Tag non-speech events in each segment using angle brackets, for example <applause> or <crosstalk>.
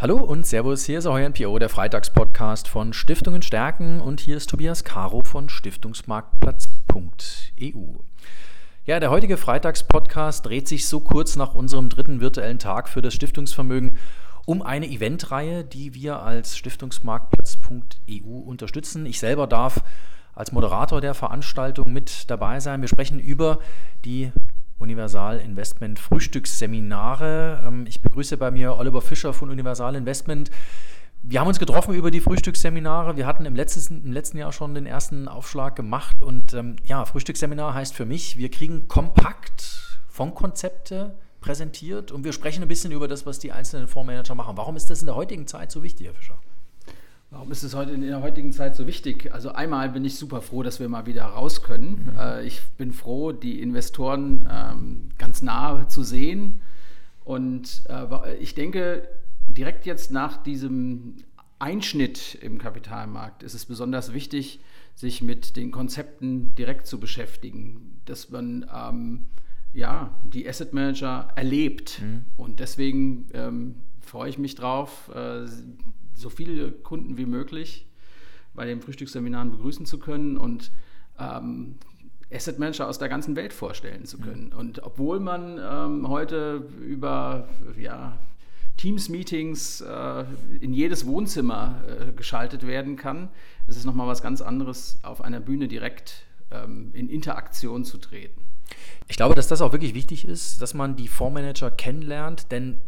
Hallo und Servus, hier ist euer NPO, der Freitagspodcast von Stiftungen stärken und hier ist Tobias Caro von Stiftungsmarktplatz.eu. Ja, der heutige Freitagspodcast dreht sich so kurz nach unserem dritten virtuellen Tag für das Stiftungsvermögen um eine Eventreihe, die wir als Stiftungsmarktplatz.eu unterstützen. Ich selber darf als Moderator der Veranstaltung mit dabei sein. Wir sprechen über die Universal Investment Frühstücksseminare. Ähm, ich begrüße bei mir Oliver Fischer von Universal Investment. Wir haben uns getroffen über die Frühstücksseminare. Wir hatten im letzten, im letzten Jahr schon den ersten Aufschlag gemacht. Und ähm, ja, Frühstücksseminar heißt für mich, wir kriegen kompakt Fondkonzepte präsentiert und wir sprechen ein bisschen über das, was die einzelnen Fondsmanager machen. Warum ist das in der heutigen Zeit so wichtig, Herr Fischer? Warum ist es heute in der heutigen Zeit so wichtig? Also einmal bin ich super froh, dass wir mal wieder raus können. Mhm. Äh, ich bin froh, die Investoren ähm, ganz nah zu sehen. Und äh, ich denke, direkt jetzt nach diesem Einschnitt im Kapitalmarkt ist es besonders wichtig, sich mit den Konzepten direkt zu beschäftigen, dass man ähm, ja, die Asset Manager erlebt. Mhm. Und deswegen ähm, freue ich mich drauf, äh, so viele Kunden wie möglich bei den Frühstücksseminaren begrüßen zu können und ähm, Asset Manager aus der ganzen Welt vorstellen zu können. Und obwohl man ähm, heute über ja, Teams-Meetings äh, in jedes Wohnzimmer äh, geschaltet werden kann, ist es nochmal was ganz anderes, auf einer Bühne direkt ähm, in Interaktion zu treten. Ich glaube, dass das auch wirklich wichtig ist, dass man die Fondsmanager kennenlernt, denn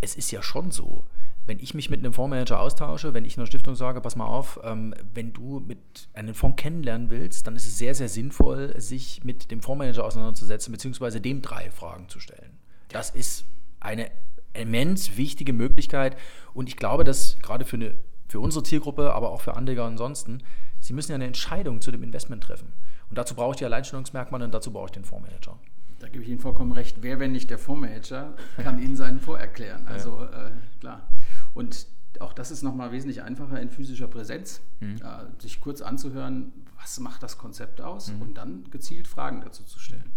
es ist ja schon so, wenn ich mich mit einem Fondsmanager austausche, wenn ich einer Stiftung sage, pass mal auf, ähm, wenn du mit einem Fonds kennenlernen willst, dann ist es sehr, sehr sinnvoll, sich mit dem Fondsmanager auseinanderzusetzen, beziehungsweise dem drei Fragen zu stellen. Das ist eine immens wichtige Möglichkeit und ich glaube, dass gerade für, eine, für unsere Zielgruppe, aber auch für Anleger ansonsten, sie müssen ja eine Entscheidung zu dem Investment treffen. Und dazu brauche ich die Alleinstellungsmerkmale und dazu brauche ich den Fondsmanager. Da gebe ich Ihnen vollkommen recht. Wer, wenn nicht der Fondsmanager, <laughs> kann Ihnen seinen Fonds erklären. Also äh, klar. Und auch das ist nochmal wesentlich einfacher in physischer Präsenz, mhm. äh, sich kurz anzuhören, was macht das Konzept aus mhm. und dann gezielt Fragen dazu zu stellen.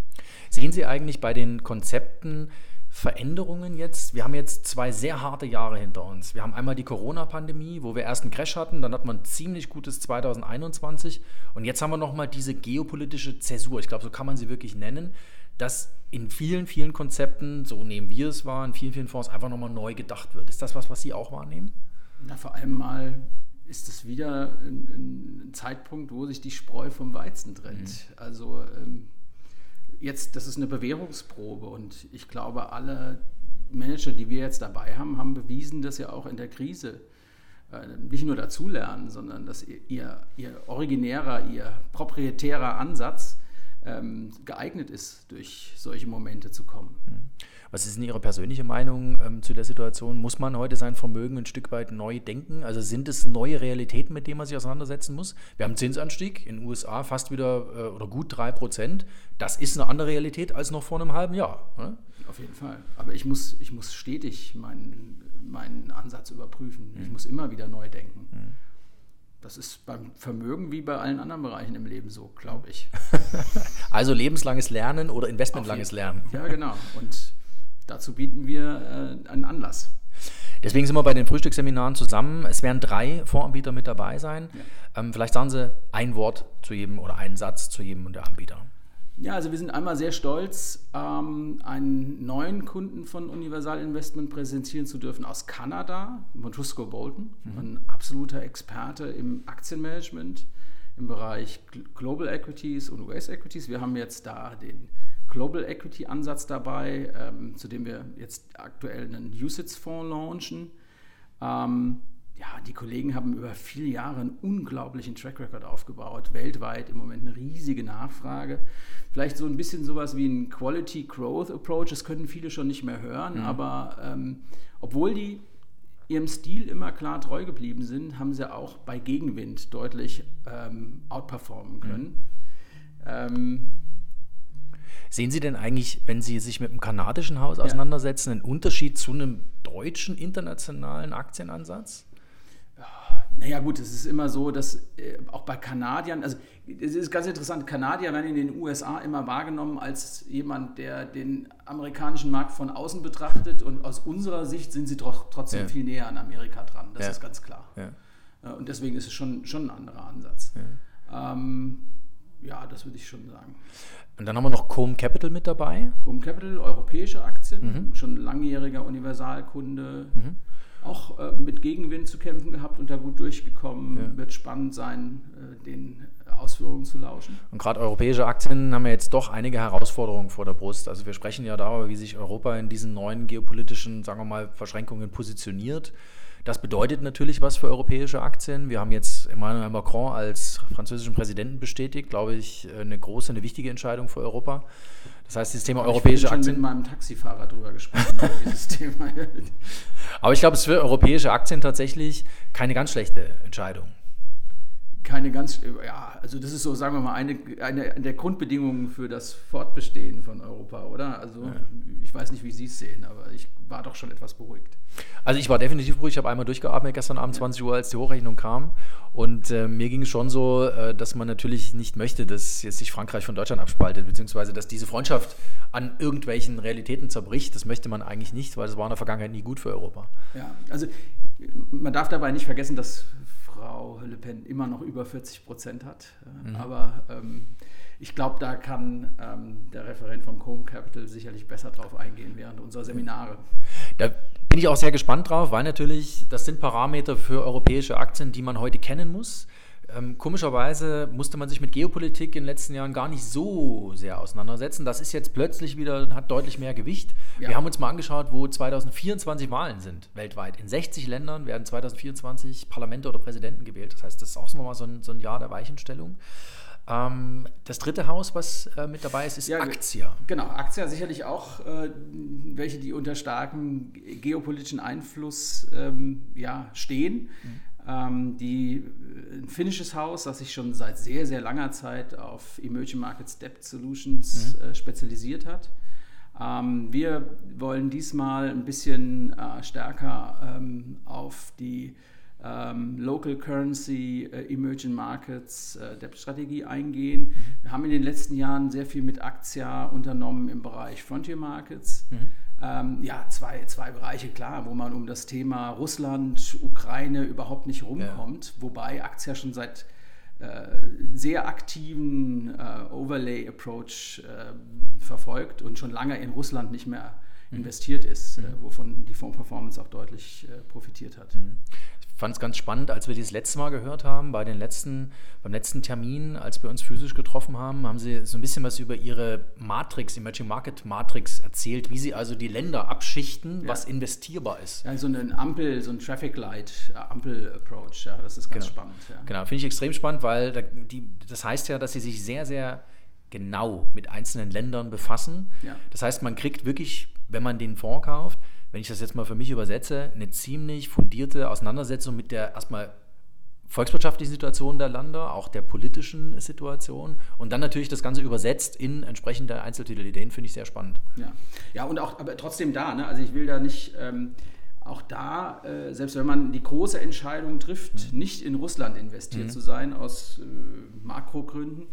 Sehen Sie eigentlich bei den Konzepten Veränderungen jetzt? Wir haben jetzt zwei sehr harte Jahre hinter uns. Wir haben einmal die Corona-Pandemie, wo wir erst einen Crash hatten, dann hat man ein ziemlich gutes 2021 und jetzt haben wir nochmal diese geopolitische Zäsur, ich glaube, so kann man sie wirklich nennen, dass in vielen, vielen Konzepten, so nehmen wir es wahr, in vielen, vielen Fonds einfach nochmal neu gedacht wird. Ist das was, was Sie auch wahrnehmen? Na, vor allem mal ist es wieder ein, ein Zeitpunkt, wo sich die Spreu vom Weizen trennt. Mhm. Also ähm, jetzt, das ist eine Bewährungsprobe und ich glaube, alle Manager, die wir jetzt dabei haben, haben bewiesen, dass sie auch in der Krise äh, nicht nur dazulernen, sondern dass ihr, ihr originärer, ihr proprietärer Ansatz ähm, geeignet ist, durch solche Momente zu kommen. Hm. Was ist denn Ihre persönliche Meinung ähm, zu der Situation? Muss man heute sein Vermögen ein Stück weit neu denken? Also sind es neue Realitäten, mit denen man sich auseinandersetzen muss? Wir haben Zinsanstieg in den USA fast wieder äh, oder gut 3%. Das ist eine andere Realität als noch vor einem halben Jahr. Oder? Auf jeden Fall. Aber ich muss, ich muss stetig meinen, meinen Ansatz überprüfen. Mhm. Ich hm. muss immer wieder neu denken. Mhm. Das ist beim Vermögen wie bei allen anderen Bereichen im Leben so, glaube ich. <laughs> also lebenslanges Lernen oder investmentlanges Lernen. Ja, genau. Und dazu bieten wir äh, einen Anlass. Deswegen sind wir bei den Frühstücksseminaren zusammen. Es werden drei Voranbieter mit dabei sein. Ja. Ähm, vielleicht sagen Sie ein Wort zu jedem oder einen Satz zu jedem der Anbieter. Ja, also wir sind einmal sehr stolz, ähm, einen neuen Kunden von Universal Investment präsentieren zu dürfen aus Kanada, Montrusco Bolton, mhm. ein absoluter Experte im Aktienmanagement im Bereich Global Equities und US Equities. Wir haben jetzt da den Global Equity Ansatz dabei, ähm, zu dem wir jetzt aktuell einen USITS-Fonds launchen. Ja, die Kollegen haben über viele Jahre einen unglaublichen Track Record aufgebaut, weltweit im Moment eine riesige Nachfrage. Vielleicht so ein bisschen sowas wie ein Quality Growth Approach, das können viele schon nicht mehr hören, mhm. aber ähm, obwohl die ihrem Stil immer klar treu geblieben sind, haben sie auch bei Gegenwind deutlich ähm, outperformen können. Mhm. Ähm, Sehen Sie denn eigentlich, wenn Sie sich mit einem kanadischen Haus auseinandersetzen, einen Unterschied zu einem deutschen internationalen Aktienansatz? Naja gut, es ist immer so, dass äh, auch bei Kanadiern, also es ist ganz interessant, Kanadier werden in den USA immer wahrgenommen als jemand, der den amerikanischen Markt von außen betrachtet und aus unserer Sicht sind sie doch trotzdem ja. viel näher an Amerika dran, das ja. ist ganz klar. Ja. Äh, und deswegen ist es schon, schon ein anderer Ansatz. Ja, ähm, ja das würde ich schon sagen. Und dann haben wir noch Com Capital mit dabei. Com Capital, europäische Aktien, mhm. schon langjähriger Universalkunde. Mhm auch äh, mit Gegenwind zu kämpfen gehabt und da gut durchgekommen. Ja. Wird spannend sein, äh, den Ausführungen zu lauschen. Und gerade europäische Aktien haben ja jetzt doch einige Herausforderungen vor der Brust. Also wir sprechen ja darüber, wie sich Europa in diesen neuen geopolitischen, sagen wir mal, Verschränkungen positioniert. Das bedeutet natürlich was für europäische Aktien. Wir haben jetzt Emmanuel Macron als französischen Präsidenten bestätigt, glaube ich, eine große, eine wichtige Entscheidung für Europa. Das heißt, das Thema europäische Aktien. Ich habe mit meinem Taxifahrer drüber gesprochen, <laughs> über dieses Thema. Aber ich glaube, es ist für europäische Aktien tatsächlich keine ganz schlechte Entscheidung keine ganz, ja, also das ist so, sagen wir mal, eine, eine der Grundbedingungen für das Fortbestehen von Europa, oder? Also ja. ich weiß nicht, wie Sie es sehen, aber ich war doch schon etwas beruhigt. Also ich war definitiv beruhigt, ich habe einmal durchgeatmet gestern Abend ja. 20 Uhr, als die Hochrechnung kam und äh, mir ging es schon so, äh, dass man natürlich nicht möchte, dass jetzt sich Frankreich von Deutschland abspaltet, beziehungsweise dass diese Freundschaft an irgendwelchen Realitäten zerbricht, das möchte man eigentlich nicht, weil das war in der Vergangenheit nie gut für Europa. Ja, also man darf dabei nicht vergessen, dass Frau Le Pen immer noch über 40 Prozent hat. Mhm. Aber ähm, ich glaube, da kann ähm, der Referent von Home Capital sicherlich besser drauf eingehen während unserer Seminare. Da bin ich auch sehr gespannt drauf, weil natürlich das sind Parameter für europäische Aktien, die man heute kennen muss. Ähm, komischerweise musste man sich mit Geopolitik in den letzten Jahren gar nicht so sehr auseinandersetzen. Das ist jetzt plötzlich wieder, hat deutlich mehr Gewicht. Ja. Wir haben uns mal angeschaut, wo 2024 Wahlen sind weltweit. In 60 Ländern werden 2024 Parlamente oder Präsidenten gewählt. Das heißt, das ist auch nochmal so ein, so ein Jahr der Weichenstellung. Ähm, das dritte Haus, was äh, mit dabei ist, ist ja, Aktia. Genau, Aktia sicherlich auch äh, welche, die unter starkem geopolitischen Einfluss ähm, ja, stehen. Mhm die, äh, ein finnisches Haus, das sich schon seit sehr, sehr langer Zeit auf Emerging Markets Debt Solutions mhm. äh, spezialisiert hat. Ähm, wir wollen diesmal ein bisschen äh, stärker ähm, auf die ähm, Local Currency äh, Emerging Markets äh, Debt Strategie eingehen. Mhm. Wir haben in den letzten Jahren sehr viel mit Aktia unternommen im Bereich Frontier Markets. Mhm ähm, ja, zwei, zwei Bereiche, klar, wo man um das Thema Russland, Ukraine überhaupt nicht rumkommt, ja. wobei Aktia schon seit äh, sehr aktiven äh, Overlay-Approach äh, verfolgt und schon lange in Russland nicht mehr mhm. investiert ist, mhm. Äh, wovon die Fondsperformance auch deutlich äh, profitiert hat. Mhm fand es ganz spannend, als wir das letzte Mal gehört haben, bei den letzten, beim letzten Termin, als wir uns physisch getroffen haben, haben sie so ein bisschen was über ihre Matrix, Emerging Market Matrix erzählt, wie sie also die Länder abschichten, ja. was investierbar ist. Ja, so eine Ampel, so ein Traffic Light äh, Ampel Approach, ja, das ist ganz genau. spannend. Ja. Genau, finde ich extrem spannend, weil da, die, das heißt ja, dass sie sich sehr, sehr genau mit einzelnen Ländern befassen. Ja. Das heißt, man kriegt wirklich, wenn man den Fonds kauft, wenn ich das jetzt mal für mich übersetze, eine ziemlich fundierte Auseinandersetzung mit der erstmal volkswirtschaftlichen Situation der Länder, auch der politischen Situation und dann natürlich das Ganze übersetzt in entsprechende Einzeltitelideen, finde ich sehr spannend. Ja, ja und auch, aber trotzdem da, ne? also ich will da nicht, ähm, auch da, äh, selbst wenn man die große Entscheidung trifft, mhm. nicht in Russland investiert mhm. zu sein, aus äh, Makrogründen,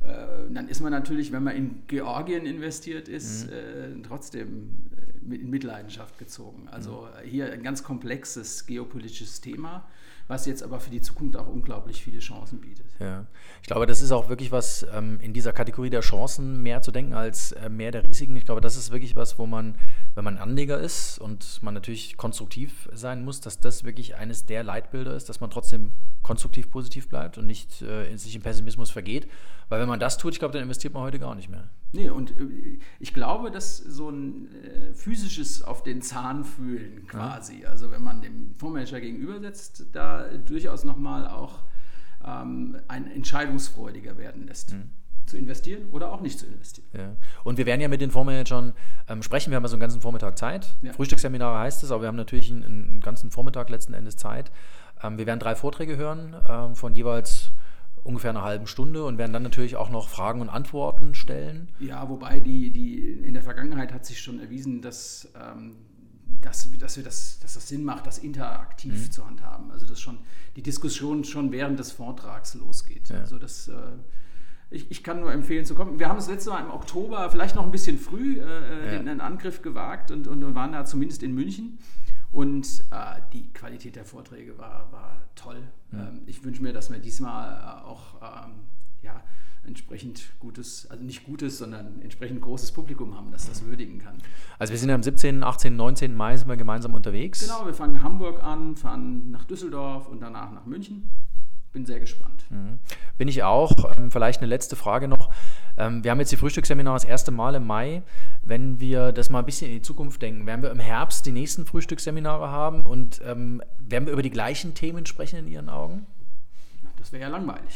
äh, dann ist man natürlich, wenn man in Georgien investiert ist, mhm. Äh, trotzdem in Mitleidenschaft gezogen. Also mhm. hier ein ganz komplexes geopolitisches Thema, was jetzt aber für die Zukunft auch unglaublich viele Chancen bietet. Ja, ich glaube, das ist auch wirklich was ähm, in dieser Kategorie der Chancen mehr zu denken als äh, mehr der Risiken. Ich glaube, das ist wirklich was, wo man, wenn man Anleger ist und man natürlich konstruktiv sein muss, dass das wirklich eines der Leitbilder ist, dass man trotzdem konstruktiv positiv bleibt und nicht äh, sich im Pessimismus vergeht. Weil wenn man das tut, ich glaube, dann investiert man heute gar nicht mehr. Nee, und äh, ich glaube, dass so ein äh, physisches auf den Zahn fühlen quasi, ja. also wenn man dem Fondsmanager gegenübersetzt, da durchaus nochmal auch ähm, ein entscheidungsfreudiger werden lässt. Mhm zu investieren oder auch nicht zu investieren. Ja. Und wir werden ja mit den Fondsmanagern ähm, sprechen. Wir haben ja so einen ganzen Vormittag Zeit. Ja. Frühstücksseminare heißt es, aber wir haben natürlich einen, einen ganzen Vormittag letzten Endes Zeit. Ähm, wir werden drei Vorträge hören ähm, von jeweils ungefähr einer halben Stunde und werden dann natürlich auch noch Fragen und Antworten stellen. Ja, wobei die, die in der Vergangenheit hat sich schon erwiesen, dass ähm, dass, dass, wir das, dass das Sinn macht, das interaktiv mhm. zu handhaben. Also dass schon die Diskussion schon während des Vortrags losgeht. Ja. Also das, äh, ich, ich, kann nur empfehlen zu kommen. Wir haben das letzte Mal im Oktober, vielleicht noch ein bisschen früh, äh, äh ja. den, Angriff gewagt und, und, waren da zumindest in München. Und äh, die Qualität der Vorträge war, war toll. Ja. Ähm, ich wünsche mir, dass wir diesmal äh, auch ähm, ja, entsprechend gutes, also nicht gutes, sondern entsprechend großes Publikum haben, das das würdigen kann. Also wir sind am 17., 18., 19. Mai sind wir gemeinsam unterwegs. Genau, wir fangen Hamburg an, fahren nach Düsseldorf und danach nach München. Bin sehr gespannt. Mhm. Bin ich auch. Ähm, vielleicht eine letzte Frage noch. Ähm, wir haben jetzt die Frühstücksseminare das erste Mal im Mai. Wenn wir das mal ein bisschen in die Zukunft denken, werden wir im Herbst die nächsten Frühstücksseminare haben und ähm, werden wir über die gleichen Themen sprechen in Ihren Augen? Das wäre ja langweilig.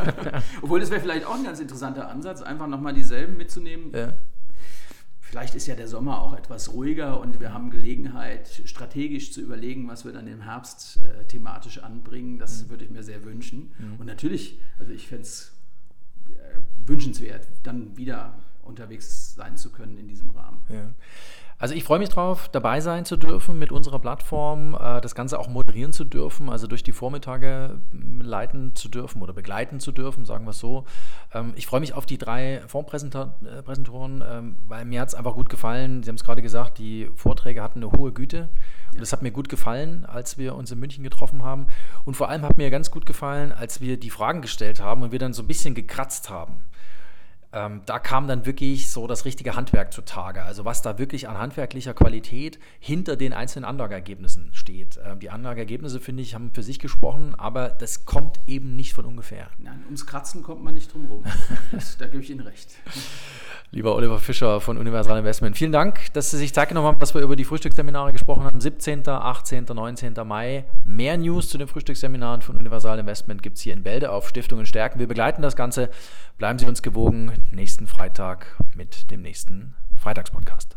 <laughs> Obwohl, das wäre vielleicht auch ein ganz interessanter Ansatz, einfach nochmal dieselben mitzunehmen. Ja. Vielleicht ist ja der Sommer auch etwas ruhiger und wir haben Gelegenheit, strategisch zu überlegen, was wir dann im Herbst äh, thematisch anbringen. Das mhm. würde ich mir sehr wünschen. Mhm. Und natürlich, also ich fände es äh, wünschenswert, dann wieder unterwegs sein zu können in diesem Rahmen. Ja. Also ich freue mich drauf, dabei sein zu dürfen mit unserer Plattform, äh, das Ganze auch moderieren zu dürfen, also durch die Vormittage leiten zu dürfen oder begleiten zu dürfen, sagen wir es so. Ähm, ich freue mich auf die drei Fondspräsentatoren, ähm, weil mir hat es einfach gut gefallen. Sie haben es gerade gesagt, die Vorträge hatten eine hohe Güte. Und das hat mir gut gefallen, als wir uns in München getroffen haben. Und vor allem hat mir ganz gut gefallen, als wir die Fragen gestellt haben und wir dann so ein bisschen gekratzt haben ähm, da kam dann wirklich so das richtige Handwerk zutage. Also was da wirklich an handwerklicher Qualität hinter den einzelnen Anlageergebnissen steht. Ähm, die Anlageergebnisse, finde ich, haben für sich gesprochen, aber das kommt eben nicht von ungefähr. Nein, ums Kratzen kommt man nicht drum rum. <laughs> da gebe ich Ihnen recht. Lieber Oliver Fischer von Universal Investment, vielen Dank, dass Sie sich Zeit genommen haben, dass wir über die Frühstücksseminare gesprochen haben. 17., 18., 19. Mai. Mehr News zu den Frühstücksseminaren von Universal Investment gibt es hier in Bälde auf Stiftungen stärken. Wir begleiten das Ganze. Bleiben Sie uns gewogen. Nächsten Freitag mit dem nächsten Freitagspodcast.